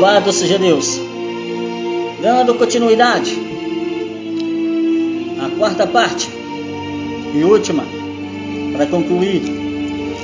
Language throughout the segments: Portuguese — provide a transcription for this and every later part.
Louvado seja Deus. Dando continuidade. A quarta parte e última para concluir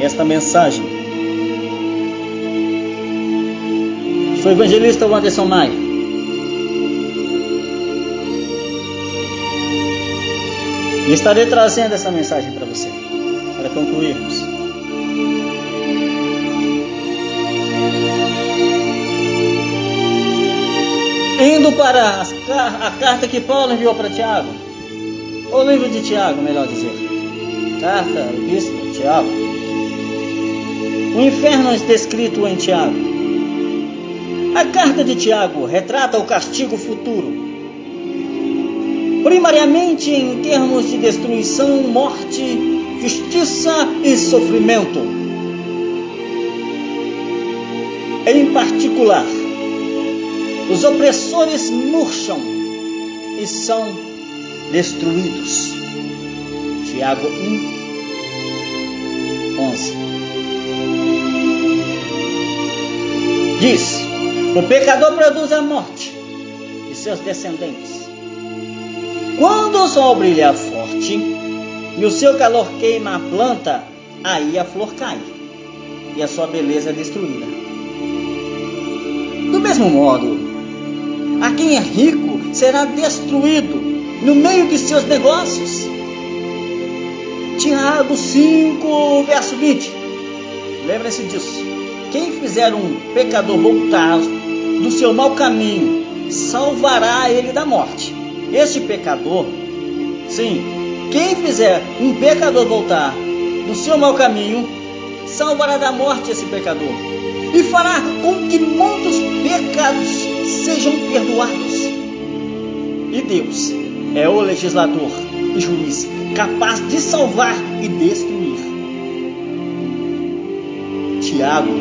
esta mensagem. Sou evangelista Anderson Maia. E estarei trazendo essa mensagem para você, para concluirmos. Indo para a carta que Paulo enviou para Tiago, ou o livro de Tiago, melhor dizer. Carta, epístola, Tiago. O inferno é descrito em Tiago. A carta de Tiago retrata o castigo futuro, primariamente em termos de destruição, morte, justiça e sofrimento. Em particular, os opressores murcham e são destruídos. Tiago 1, 11. Diz: O pecador produz a morte e seus descendentes. Quando o sol brilha forte e o seu calor queima a planta, aí a flor cai e a sua beleza é destruída. Do mesmo modo, a quem é rico será destruído no meio de seus negócios. Tiago 5, verso 20. Lembre-se disso. Quem fizer um pecador voltar do seu mau caminho, salvará ele da morte. Este pecador, sim, quem fizer um pecador voltar do seu mau caminho, salvará da morte esse pecador e fará com que muitos pecados sejam perdoados. E Deus é o legislador e juiz capaz de salvar e destruir. Tiago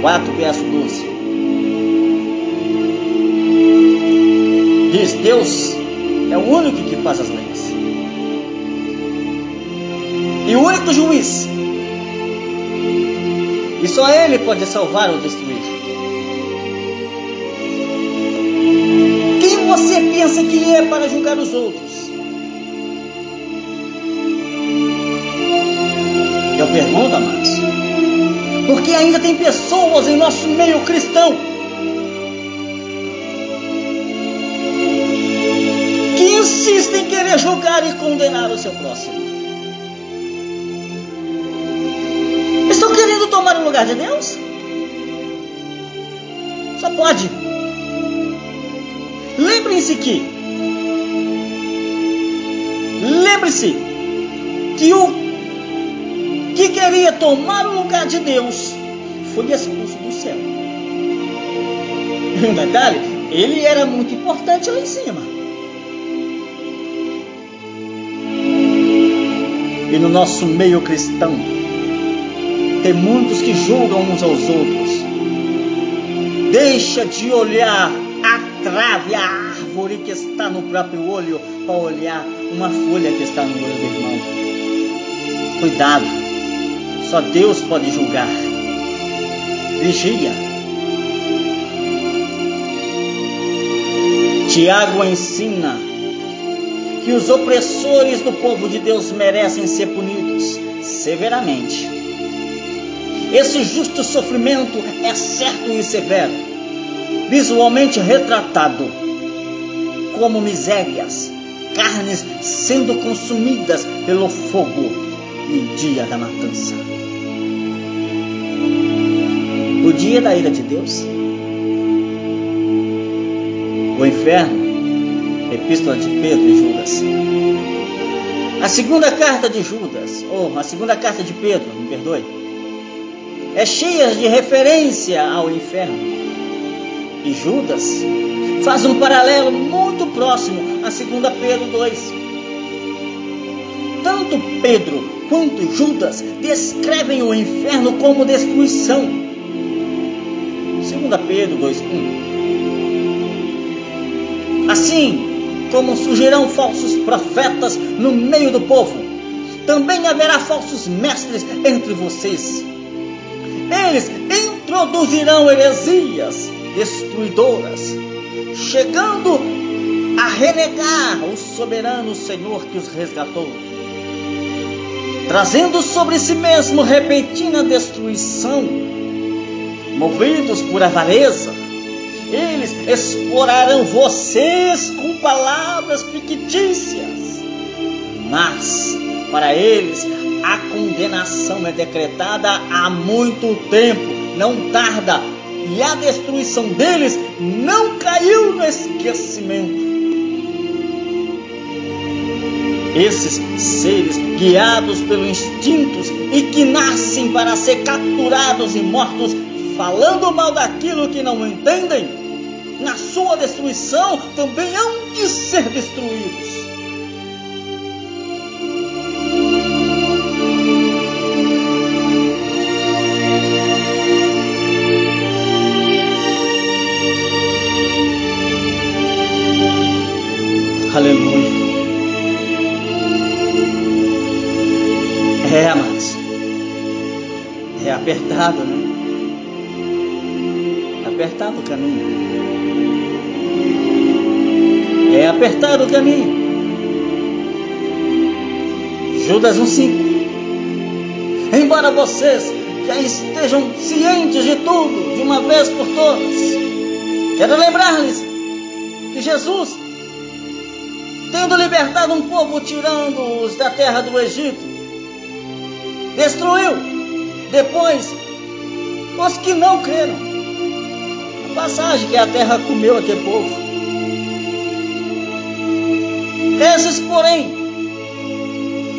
4, verso 12. Diz: Deus é o único que faz as leis. E o único juiz. E só Ele pode salvar ou destruir. Quem você pensa que é para julgar os outros? Eu pergunto, amados. Porque ainda tem pessoas em nosso meio cristão que insistem em querer julgar e condenar o seu próximo. Lugar de Deus? Só pode. Lembrem-se que lembre-se que o que queria tomar o lugar de Deus foi expulso do céu. Um detalhe, ele era muito importante lá em cima. E no nosso meio cristão, tem muitos que julgam uns aos outros. Deixa de olhar a trave, a árvore que está no próprio olho, para olhar uma folha que está no olho do irmão. Cuidado, só Deus pode julgar. Vigia. Tiago ensina que os opressores do povo de Deus merecem ser punidos severamente. Esse justo sofrimento é certo e severo, visualmente retratado como misérias, carnes sendo consumidas pelo fogo no dia da matança. O dia da ira de Deus, o inferno, Epístola de Pedro e Judas. A segunda carta de Judas, ou a segunda carta de Pedro, me perdoe, é cheia de referência ao inferno. E Judas faz um paralelo muito próximo a 2 Pedro 2. Tanto Pedro quanto Judas descrevem o inferno como destruição. 2 Pedro 2,1 Assim como surgirão falsos profetas no meio do povo, também haverá falsos mestres entre vocês. Eles produzirão heresias destruidoras, chegando a renegar o soberano Senhor que os resgatou, trazendo sobre si mesmo repentina destruição, movidos por avareza. Eles explorarão vocês com palavras fictícias, mas para eles a condenação é decretada há muito tempo, não tarda, e a destruição deles não caiu no esquecimento. Esses seres guiados pelos instintos e que nascem para ser capturados e mortos, falando mal daquilo que não entendem, na sua destruição também hão de ser destruídos. Apertado, né? Apertado o caminho. É apertado o caminho. Judas 1,5. Embora vocês já estejam cientes de tudo, de uma vez por todas, quero lembrar-lhes que Jesus tendo libertado um povo tirando-os da terra do Egito, destruiu depois os que não creram. A passagem que a terra comeu aquele povo. Esses, porém,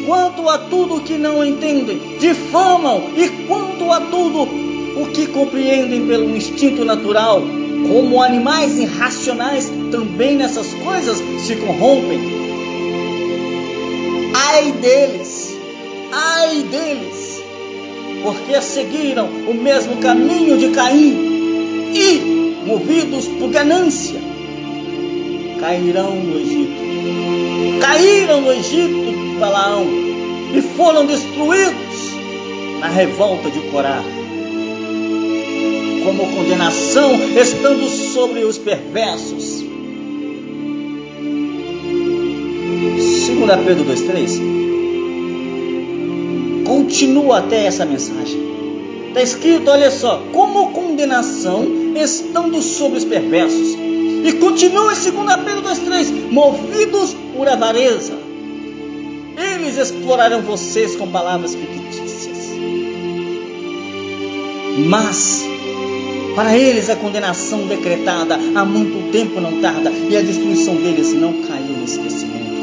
quanto a tudo que não entendem, difamam, e quanto a tudo o que compreendem pelo instinto natural, como animais irracionais, também nessas coisas se corrompem. Ai deles, ai deles, porque seguiram o mesmo caminho de Caim e, movidos por ganância, cairão no Egito. Caíram no Egito de Balaão e foram destruídos na revolta de Corá como condenação estando sobre os perversos. 2 Pedro 2,3 continua até essa mensagem. Está escrito, olha só, como condenação estando sobre os perversos. E continua em 2 Pedro 2,3, movidos por avareza. Eles explorarão vocês com palavras fictícias. Mas para eles a condenação decretada há muito tempo não tarda e a destruição deles não caiu no esquecimento.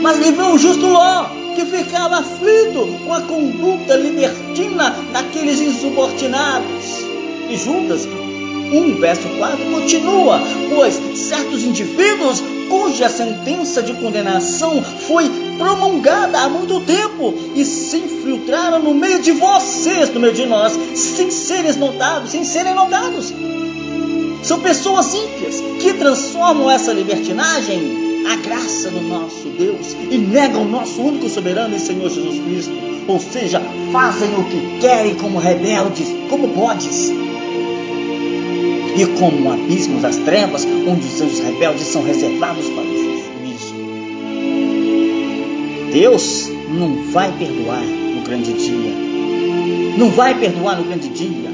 Mas livrou o justo Ló, que ficava aflito com a conduta libertina daqueles insubordinados. E Judas 1, verso 4 continua: Pois certos indivíduos cuja sentença de condenação foi promulgada há muito tempo e se infiltraram no meio de vocês, no meio de nós, sem serem notados, sem serem notados. São pessoas ímpias que transformam essa libertinagem a graça do nosso Deus e negam o nosso único soberano e Senhor Jesus Cristo. Ou seja, fazem o que querem como rebeldes, como bodes e como abismos das trevas, onde os anjos rebeldes são reservados para o juízo. Deus não vai perdoar no grande dia. Não vai perdoar no grande dia.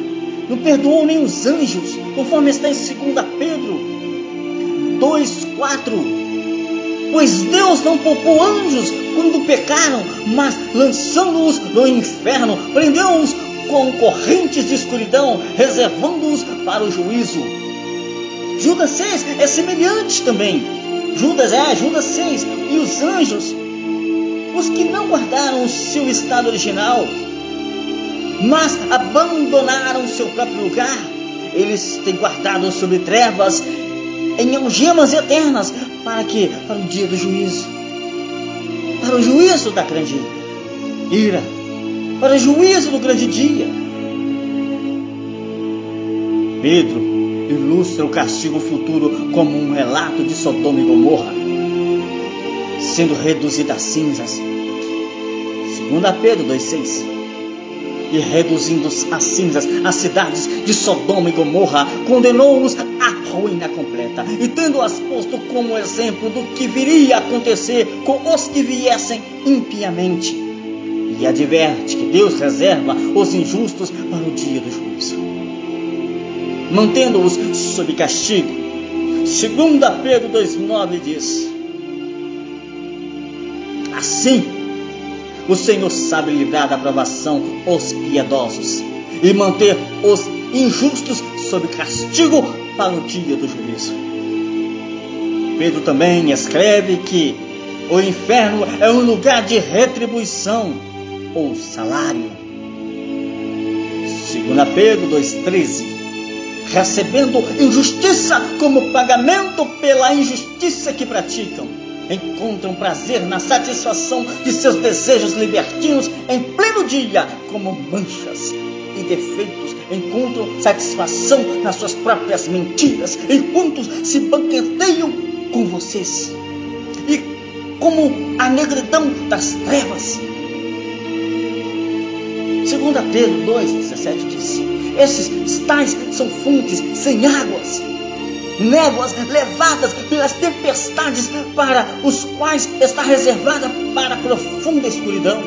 Não perdoou nem os anjos, conforme está em 2 Pedro 2, 4. Pois Deus não poupou anjos quando pecaram, mas lançando-os no inferno, prendeu-os com correntes de escuridão, reservando-os para o juízo. Judas 6 é semelhante também. Judas é, Judas 6. E os anjos, os que não guardaram o seu estado original, mas abandonaram seu próprio lugar, eles têm guardado sobre trevas, em algemas eternas, para que? Para o dia do juízo. Para o juízo da grande ira para juízo do grande dia. Pedro ilustra o castigo futuro como um relato de Sodoma e Gomorra, sendo reduzida a cinzas. 2 Pedro 2,6 e reduzindo as cinzas as cidades de Sodoma e Gomorra, condenou-os à ruína completa, e tendo-as posto como exemplo do que viria a acontecer com os que viessem impiamente, e adverte que Deus reserva os injustos para o dia do juízo, mantendo-os sob castigo. Segunda Pedro 2,9 diz: Assim, o Senhor sabe livrar da provação os piedosos e manter os injustos sob castigo para o dia do juízo. Pedro também escreve que o inferno é um lugar de retribuição ou salário. 2 Pedro 2,13 Recebendo injustiça como pagamento pela injustiça que praticam encontram prazer na satisfação de seus desejos libertinos em pleno dia, como manchas e defeitos encontram satisfação nas suas próprias mentiras, enquanto se banqueteiam com vocês. E como a negridão das trevas. Segunda Pedro 2,17 diz, esses tais são fontes sem águas, névoas levadas pelas tempestades para os quais está reservada para profunda escuridão.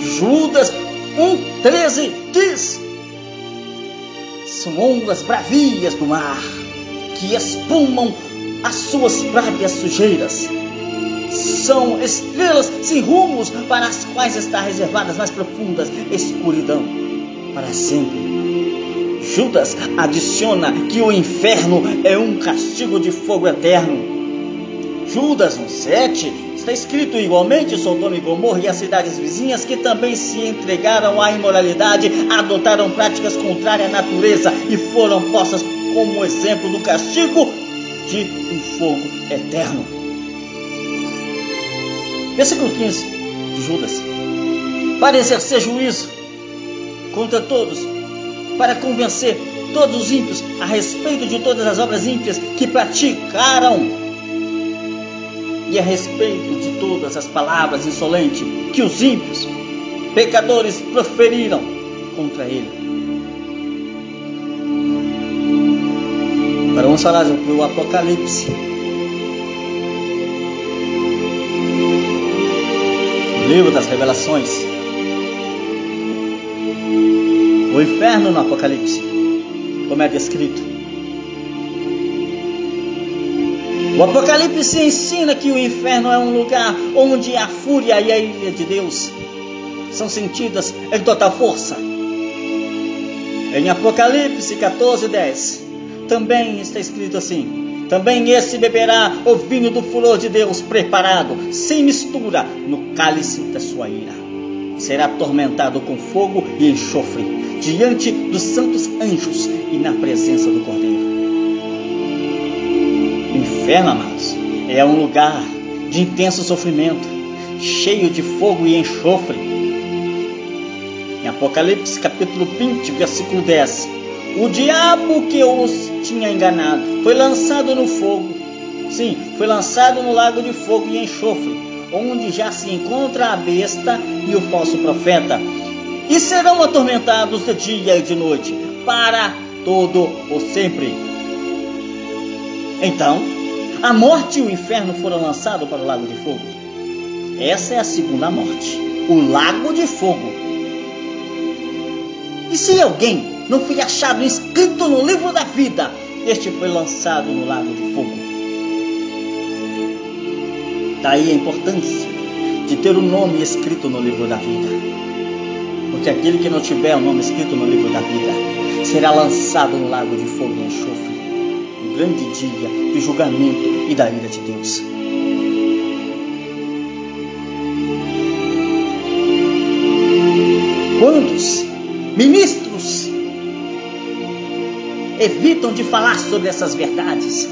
Judas 1,13 diz: São ondas bravias do mar que espumam as suas próprias sujeiras. São estrelas sem rumos para as quais está reservada as mais profundas escuridão para sempre. Judas adiciona que o inferno é um castigo de fogo eterno. Judas 1,7 está escrito igualmente Sodoma e Gomorra e as cidades vizinhas que também se entregaram à imoralidade, adotaram práticas contrárias à natureza e foram postas como exemplo do castigo de um fogo eterno. Versículo 15 de Judas. Para exercer juízo contra todos para convencer todos os ímpios a respeito de todas as obras ímpias que praticaram e a respeito de todas as palavras insolentes que os ímpios, pecadores, proferiram contra ele. Agora vamos falar do Apocalipse. livro das Revelações. o inferno no Apocalipse, como é descrito. O Apocalipse ensina que o inferno é um lugar onde a fúria e a ira de Deus são sentidas em total força. Em Apocalipse 14, 10, também está escrito assim: Também esse beberá o vinho do furor de Deus preparado, sem mistura, no cálice da sua ira. Será atormentado com fogo e enxofre diante dos santos anjos e na presença do Cordeiro. Inferno, amados, é um lugar de intenso sofrimento, cheio de fogo e enxofre. Em Apocalipse capítulo 20, versículo 10, o diabo que os tinha enganado foi lançado no fogo. Sim, foi lançado no lago de fogo e enxofre, onde já se encontra a besta e o falso profeta e serão atormentados de dia e de noite, para todo o sempre. Então, a morte e o inferno foram lançados para o lago de fogo. Essa é a segunda morte, o lago de fogo. E se alguém não foi achado inscrito no livro da vida, este foi lançado no lago de fogo. Daí a importância de ter o nome escrito no livro da vida porque aquele que não tiver o nome escrito no livro da vida será lançado no lago de fogo e enxofre, grande dia do julgamento e da ira de Deus. Quantos ministros evitam de falar sobre essas verdades?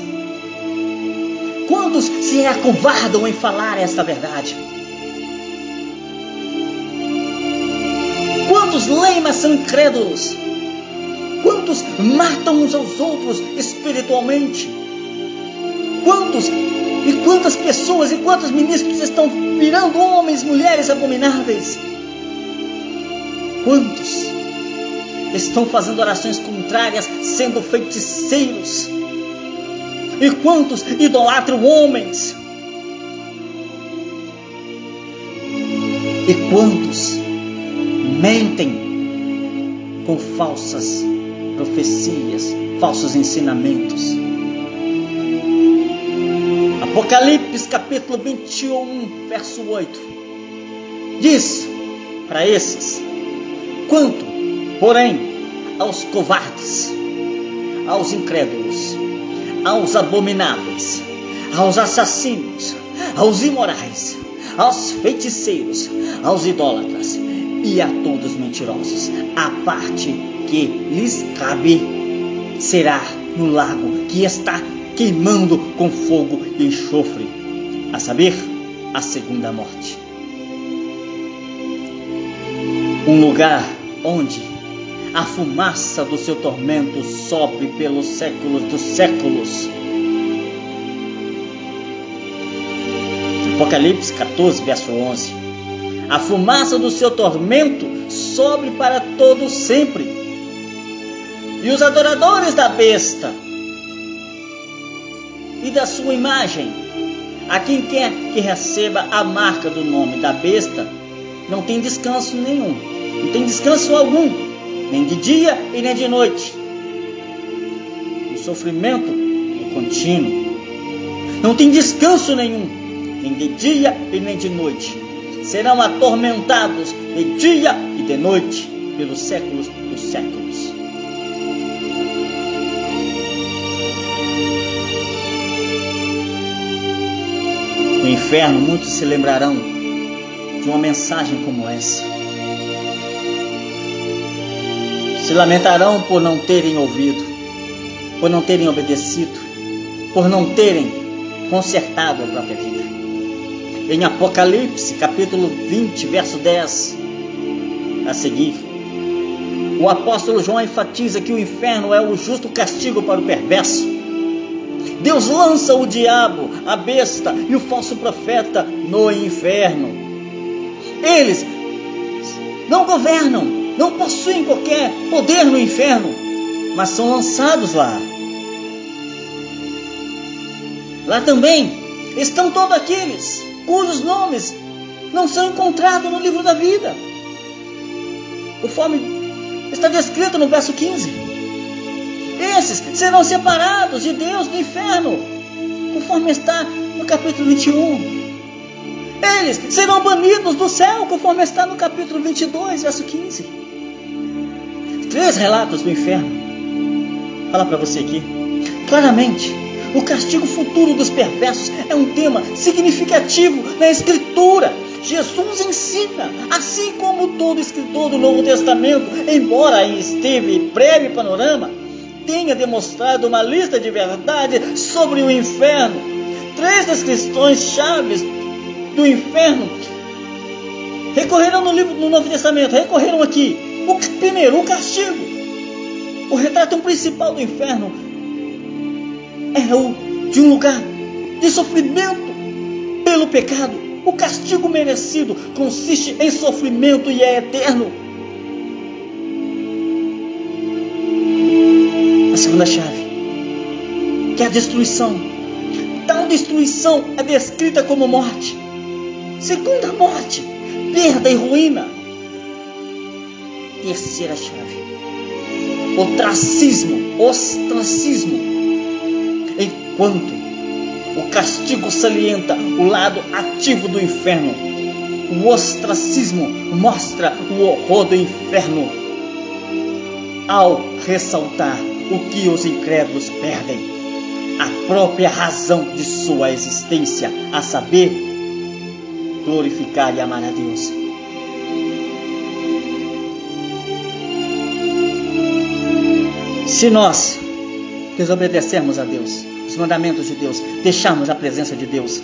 Quantos se acovardam em falar esta verdade? Quantos leimas são incrédulos? Quantos matam uns aos outros espiritualmente? Quantos e quantas pessoas e quantos ministros estão virando homens, mulheres abomináveis? Quantos estão fazendo orações contrárias, sendo feiticeiros? E quantos idolatram homens? E quantos mentem com falsas profecias, falsos ensinamentos? Apocalipse capítulo 21, verso 8 diz para esses: quanto, porém, aos covardes, aos incrédulos, aos abomináveis, aos assassinos, aos imorais, aos feiticeiros, aos idólatras e a todos mentirosos. A parte que lhes cabe será no lago que está queimando com fogo e enxofre, a saber, a segunda morte. Um lugar onde a fumaça do seu tormento sobe pelos séculos dos séculos. Apocalipse 14, verso 11. A fumaça do seu tormento sobe para todo sempre. E os adoradores da besta e da sua imagem, a quem quer que receba a marca do nome da besta, não tem descanso nenhum, não tem descanso algum, nem de dia e nem de noite. O sofrimento é contínuo, não tem descanso nenhum, nem de dia e nem de noite. Serão atormentados de dia e de noite pelos séculos dos séculos. No inferno, muitos se lembrarão de uma mensagem como essa. Se lamentarão por não terem ouvido, por não terem obedecido, por não terem consertado a própria vida. Em Apocalipse, capítulo 20, verso 10, a seguir, o apóstolo João enfatiza que o inferno é o justo castigo para o perverso Deus lança o diabo, a besta e o falso profeta no inferno. Eles não governam, não possuem qualquer poder no inferno, mas são lançados lá. Lá também estão todos aqueles cujos nomes não são encontrados no livro da vida, conforme está descrito no verso 15 esses serão separados de Deus no inferno, conforme está no capítulo 21. Eles serão banidos do céu, conforme está no capítulo 22, verso 15. Três relatos do inferno. Fala para você aqui. Claramente, o castigo futuro dos perversos é um tema significativo na Escritura. Jesus ensina, assim como todo escritor do Novo Testamento, embora esteve breve panorama, tenha demonstrado uma lista de verdade sobre o inferno. Três das questões chaves do inferno recorreram no, livro, no Novo Testamento, recorreram aqui. O primeiro, o castigo. O retrato principal do inferno é o de um lugar de sofrimento pelo pecado. O castigo merecido consiste em sofrimento e é eterno. segunda chave, que é a destruição. Tal destruição é descrita como morte. Segunda morte, perda e ruína. Terceira chave, ostracismo, ostracismo. Enquanto o castigo salienta o lado ativo do inferno, o ostracismo mostra o horror do inferno ao ressaltar o que os incrédulos perdem, a própria razão de sua existência, a saber, glorificar e amar a Deus. Se nós desobedecermos a Deus, os mandamentos de Deus, deixarmos a presença de Deus,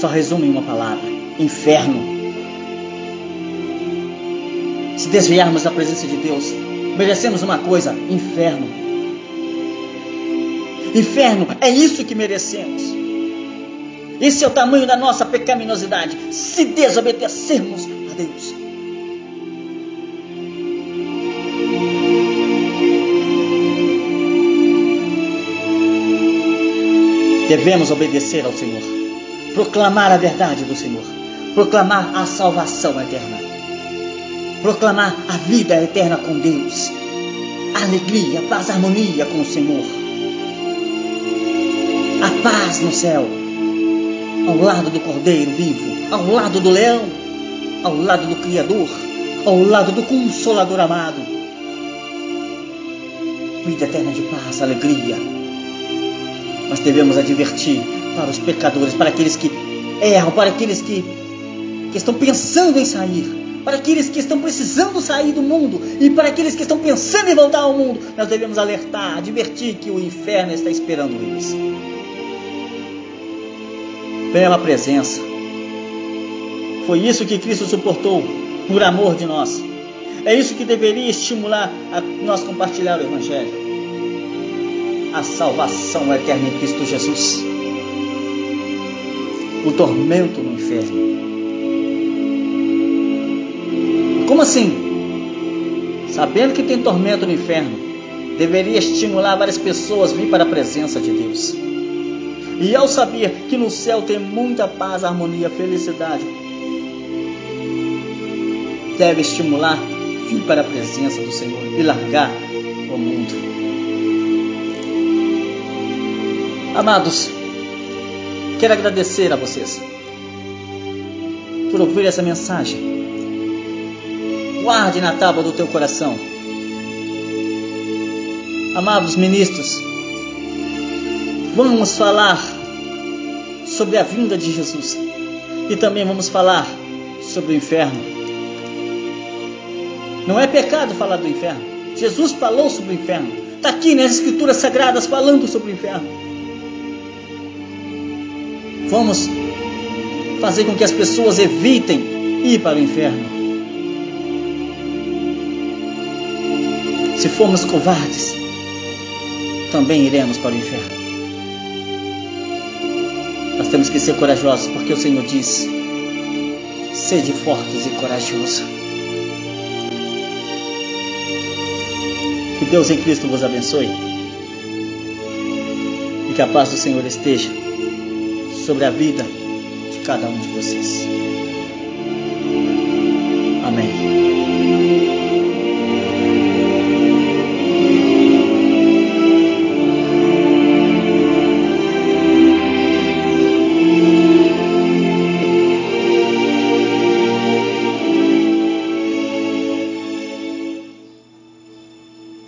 só resume em uma palavra: inferno. Se desviarmos da presença de Deus, merecemos uma coisa: inferno. Inferno, é isso que merecemos. Esse é o tamanho da nossa pecaminosidade, se desobedecermos a Deus. Devemos obedecer ao Senhor, proclamar a verdade do Senhor, proclamar a salvação eterna, proclamar a vida eterna com Deus, alegria, paz, harmonia com o Senhor, a paz no céu, ao lado do Cordeiro vivo, ao lado do leão, ao lado do Criador, ao lado do Consolador amado. Vida eterna de paz, alegria. Nós devemos advertir para os pecadores, para aqueles que erram, para aqueles que, que estão pensando em sair, para aqueles que estão precisando sair do mundo e para aqueles que estão pensando em voltar ao mundo. Nós devemos alertar, advertir que o inferno está esperando eles. Bela presença. Foi isso que Cristo suportou por amor de nós. É isso que deveria estimular a nós compartilhar o Evangelho. A salvação eterna em Cristo Jesus. O tormento no inferno. Como assim? Sabendo que tem tormento no inferno, deveria estimular várias pessoas a vir para a presença de Deus. E ao saber que no céu tem muita paz, harmonia, felicidade, deve estimular vir para a presença do Senhor e largar o mundo. Amados, quero agradecer a vocês por ouvir essa mensagem. Guarde na tábua do teu coração. Amados ministros, vamos falar sobre a vinda de Jesus e também vamos falar sobre o inferno. Não é pecado falar do inferno. Jesus falou sobre o inferno. Está aqui nas Escrituras Sagradas falando sobre o inferno. Vamos fazer com que as pessoas evitem ir para o inferno. Se formos covardes, também iremos para o inferno. Nós temos que ser corajosos, porque o Senhor diz: sede fortes e corajosos. Que Deus em Cristo vos abençoe. E que a paz do Senhor esteja sobre a vida de cada um de vocês.